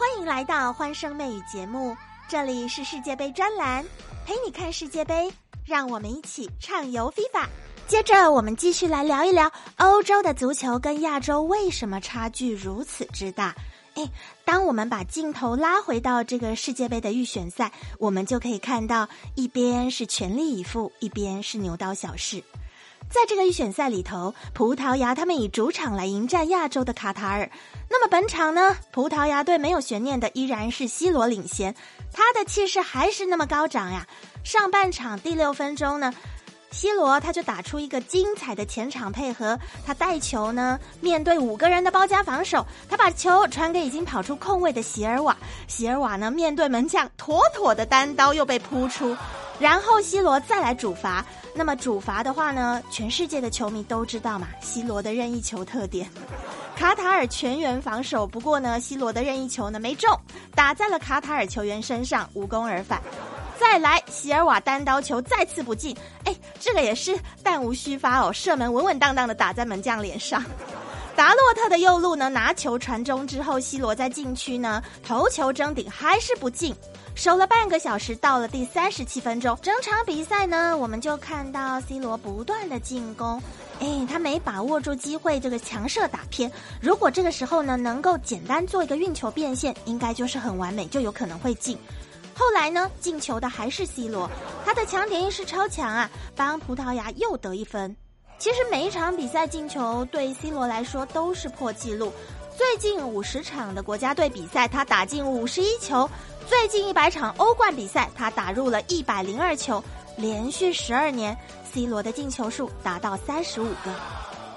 欢迎来到欢声妹语节目，这里是世界杯专栏，陪你看世界杯，让我们一起畅游 FIFA。接着，我们继续来聊一聊欧洲的足球跟亚洲为什么差距如此之大。哎，当我们把镜头拉回到这个世界杯的预选赛，我们就可以看到，一边是全力以赴，一边是牛刀小试。在这个预选赛里头，葡萄牙他们以主场来迎战亚洲的卡塔尔。那么本场呢，葡萄牙队没有悬念的依然是 C 罗领先，他的气势还是那么高涨呀。上半场第六分钟呢。C 罗他就打出一个精彩的前场配合，他带球呢，面对五个人的包夹防守，他把球传给已经跑出空位的席尔瓦，席尔瓦呢面对门将妥妥的单刀又被扑出，然后 C 罗再来主罚。那么主罚的话呢，全世界的球迷都知道嘛，C 罗的任意球特点，卡塔尔全员防守，不过呢，C 罗的任意球呢没中，打在了卡塔尔球员身上，无功而返。再来，席尔瓦单刀球再次不进，哎，这个也是弹无虚发哦，射门稳稳当当的打在门将脸上。达洛特的右路呢，拿球传中之后，C 罗在禁区呢头球争顶还是不进，守了半个小时，到了第三十七分钟，整场比赛呢，我们就看到 C 罗不断的进攻，哎，他没把握住机会，这个强射打偏，如果这个时候呢能够简单做一个运球变现，应该就是很完美，就有可能会进。后来呢？进球的还是 C 罗，他的抢点意识超强啊，帮葡萄牙又得一分。其实每一场比赛进球对 C 罗来说都是破纪录。最近五十场的国家队比赛，他打进五十一球；最近一百场欧冠比赛，他打入了一百零二球。连续十二年，C 罗的进球数达到三十五个。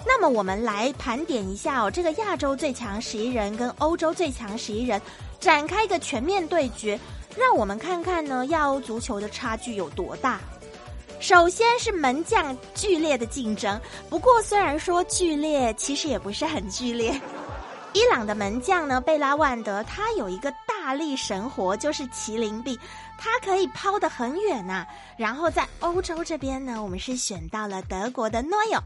那么我们来盘点一下哦，这个亚洲最强十一人跟欧洲最强十一人展开一个全面对决。让我们看看呢，亚欧足球的差距有多大。首先是门将剧烈的竞争，不过虽然说剧烈，其实也不是很剧烈。伊朗的门将呢，贝拉万德，他有一个大力神活，就是麒麟臂，他可以抛得很远呐。然后在欧洲这边呢，我们是选到了德国的诺伊尔，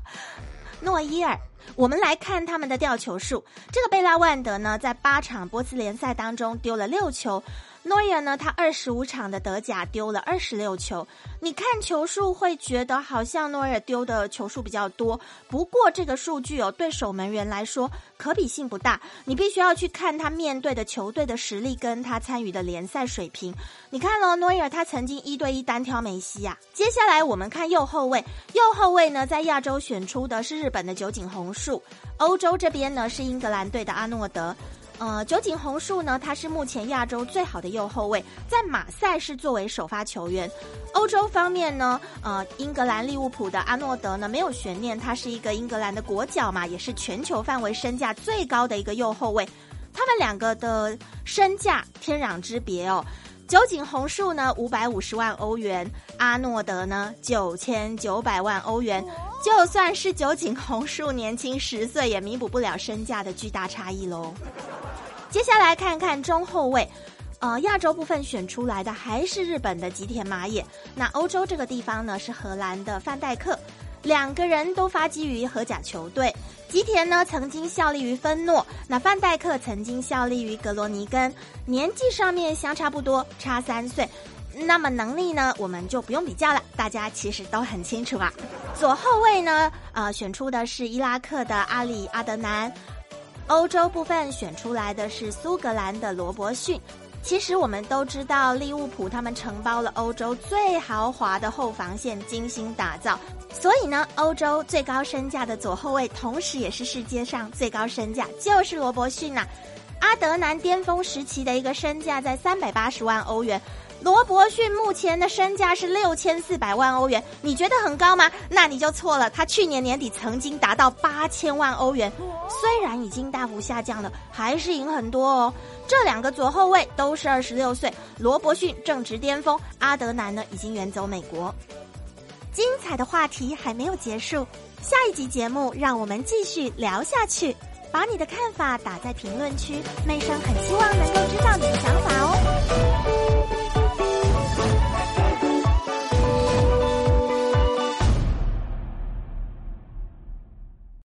诺伊尔。我们来看他们的吊球数，这个贝拉万德呢，在八场波斯联赛当中丢了六球。诺伊尔呢？他二十五场的德甲丢了二十六球。你看球数会觉得好像诺伊尔丢的球数比较多，不过这个数据哦，对守门员来说可比性不大。你必须要去看他面对的球队的实力跟他参与的联赛水平。你看喽，诺伊尔他曾经一对一单挑梅西啊。接下来我们看右后卫，右后卫呢在亚洲选出的是日本的酒井宏树，欧洲这边呢是英格兰队的阿诺德。呃，酒井宏树呢，他是目前亚洲最好的右后卫，在马赛是作为首发球员。欧洲方面呢，呃，英格兰利物浦的阿诺德呢，没有悬念，他是一个英格兰的国脚嘛，也是全球范围身价最高的一个右后卫。他们两个的身价天壤之别哦。酒井宏树呢，五百五十万欧元；阿诺德呢，九千九百万欧元。就算是酒井宏树年轻十岁，也弥补不了身价的巨大差异喽。接下来看看中后卫，呃，亚洲部分选出来的还是日本的吉田麻也。那欧洲这个地方呢是荷兰的范戴克，两个人都发迹于荷甲球队。吉田呢曾经效力于芬诺，那范戴克曾经效力于格罗尼根，年纪上面相差不多，差三岁。那么能力呢，我们就不用比较了，大家其实都很清楚啊。左后卫呢，呃，选出的是伊拉克的阿里阿德南。欧洲部分选出来的是苏格兰的罗伯逊。其实我们都知道，利物浦他们承包了欧洲最豪华的后防线，精心打造。所以呢，欧洲最高身价的左后卫，同时也是世界上最高身价，就是罗伯逊呐。阿德南巅峰时期的一个身价在三百八十万欧元。罗伯逊目前的身价是六千四百万欧元，你觉得很高吗？那你就错了。他去年年底曾经达到八千万欧元，虽然已经大幅下降了，还是赢很多哦。这两个左后卫都是二十六岁，罗伯逊正值巅峰，阿德南呢已经远走美国。精彩的话题还没有结束，下一集节目让我们继续聊下去。把你的看法打在评论区，妹生很希望能够知道你的想法。